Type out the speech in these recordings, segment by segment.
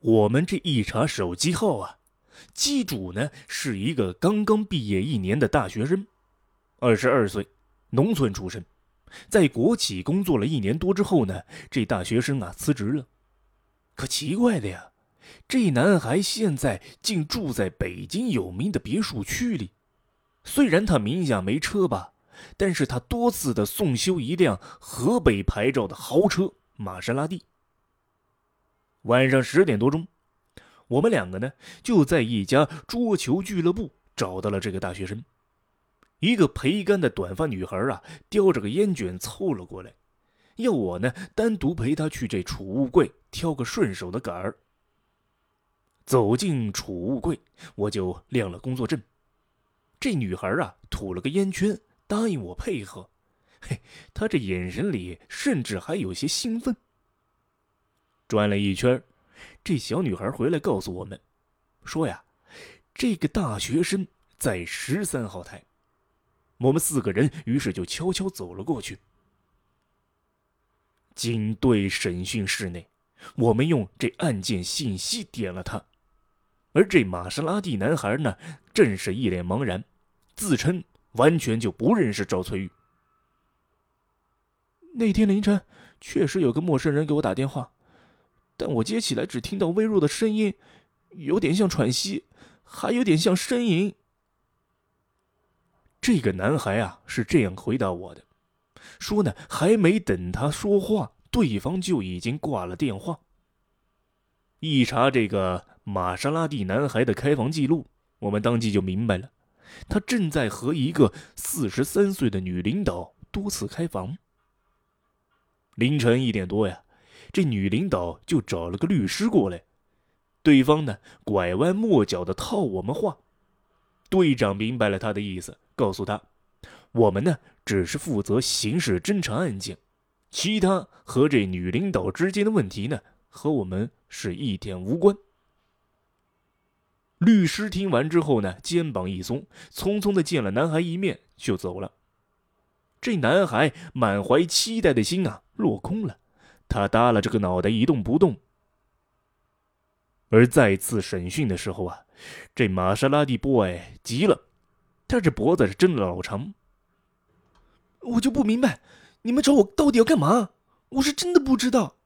我们这一查手机号啊，机主呢是一个刚刚毕业一年的大学生，二十二岁，农村出身，在国企工作了一年多之后呢，这大学生啊辞职了。可奇怪的呀，这男孩现在竟住在北京有名的别墅区里，虽然他名下没车吧，但是他多次的送修一辆河北牌照的豪车玛莎拉蒂。晚上十点多钟，我们两个呢就在一家桌球俱乐部找到了这个大学生。一个培根的短发女孩啊，叼着个烟卷凑了过来，要我呢单独陪她去这储物柜挑个顺手的杆儿。走进储物柜，我就亮了工作证。这女孩啊吐了个烟圈，答应我配合。嘿，她这眼神里甚至还有些兴奋。转了一圈，这小女孩回来告诉我们，说呀，这个大学生在十三号台。我们四个人于是就悄悄走了过去。警队审讯室内，我们用这案件信息点了他，而这玛莎拉蒂男孩呢，正是一脸茫然，自称完全就不认识赵翠玉。那天凌晨，确实有个陌生人给我打电话。但我接起来只听到微弱的声音，有点像喘息，还有点像呻吟。这个男孩啊是这样回答我的，说呢还没等他说话，对方就已经挂了电话。一查这个玛莎拉蒂男孩的开房记录，我们当即就明白了，他正在和一个四十三岁的女领导多次开房。凌晨一点多呀。这女领导就找了个律师过来，对方呢拐弯抹角的套我们话，队长明白了他的意思，告诉他，我们呢只是负责刑事侦查案件，其他和这女领导之间的问题呢和我们是一点无关。律师听完之后呢，肩膀一松，匆匆的见了男孩一面就走了。这男孩满怀期待的心啊落空了。他耷拉着个脑袋一动不动。而再次审讯的时候啊，这玛莎拉蒂 boy 急了，他这脖子是真的老长。我就不明白，你们找我到底要干嘛？我是真的不知道。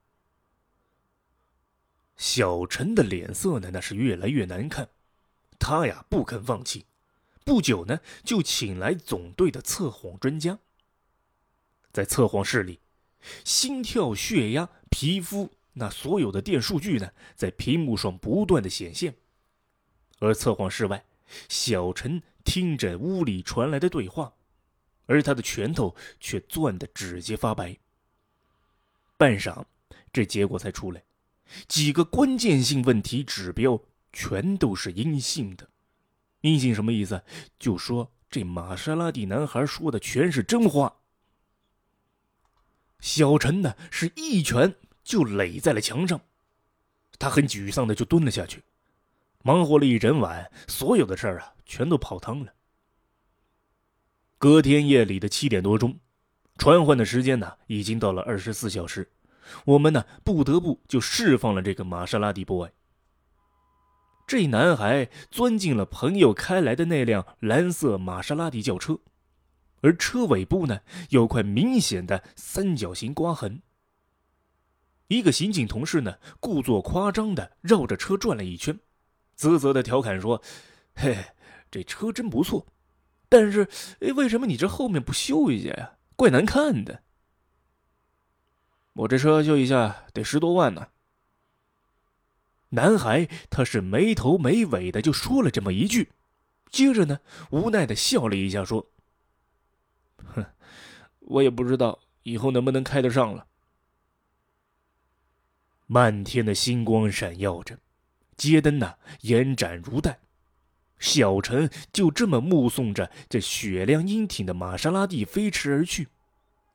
小陈的脸色呢，那是越来越难看。他呀不肯放弃，不久呢就请来总队的测谎专家。在测谎室里。心跳、血压、皮肤，那所有的电数据呢，在屏幕上不断的显现。而测谎室外，小陈听着屋里传来的对话，而他的拳头却攥得指节发白。半晌，这结果才出来，几个关键性问题指标全都是阴性的。阴性什么意思？就说这玛莎拉蒂男孩说的全是真话。小陈呢，是一拳就垒在了墙上，他很沮丧的就蹲了下去。忙活了一整晚，所有的事儿啊，全都泡汤了。隔天夜里的七点多钟，传唤的时间呢，已经到了二十四小时，我们呢，不得不就释放了这个玛莎拉蒂 boy。这男孩钻进了朋友开来的那辆蓝色玛莎拉蒂轿车。而车尾部呢，有块明显的三角形刮痕。一个刑警同事呢，故作夸张的绕着车转了一圈，啧啧的调侃说：“嘿，这车真不错，但是，为什么你这后面不修一下呀？怪难看的。我这车修一下得十多万呢。”男孩他是没头没尾的就说了这么一句，接着呢，无奈的笑了一下说。哼，我也不知道以后能不能开得上了。漫天的星光闪耀着，街灯呢延展如带。小陈就这么目送着这雪亮英挺的玛莎拉蒂飞驰而去，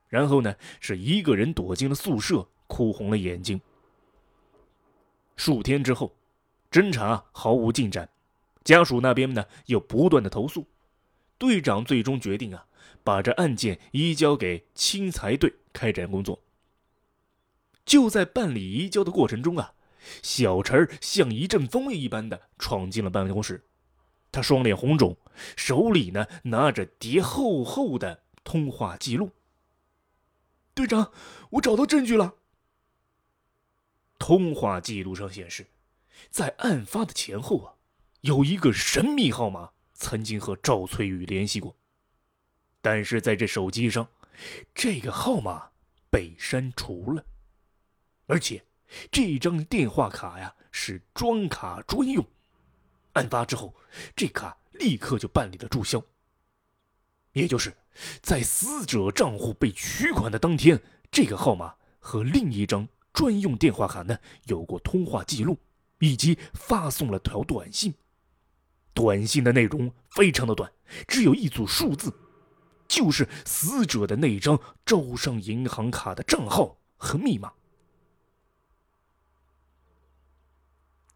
然后呢是一个人躲进了宿舍，哭红了眼睛。数天之后，侦查毫无进展，家属那边呢又不断的投诉，队长最终决定啊。把这案件移交给钦财队开展工作。就在办理移交的过程中啊，小陈像一阵风一般的闯进了办公室，他双脸红肿，手里呢拿着叠厚厚的通话记录。队长，我找到证据了。通话记录上显示，在案发的前后啊，有一个神秘号码曾经和赵翠雨联系过，但是在这手机上，这个号码被删除了，而且。这张电话卡呀是装卡专用，案发之后，这卡立刻就办理了注销。也就是在死者账户被取款的当天，这个号码和另一张专用电话卡呢有过通话记录，以及发送了条短信。短信的内容非常的短，只有一组数字，就是死者的那张招商银行卡的账号和密码。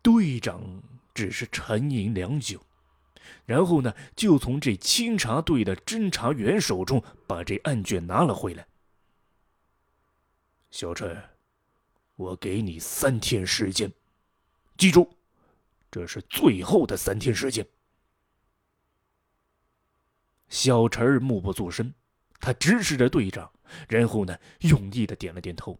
队长只是沉吟良久，然后呢，就从这清查队的侦查员手中把这案卷拿了回来。小陈，我给你三天时间，记住，这是最后的三天时间。小陈默不作声，他直视着队长，然后呢，用力的点了点头。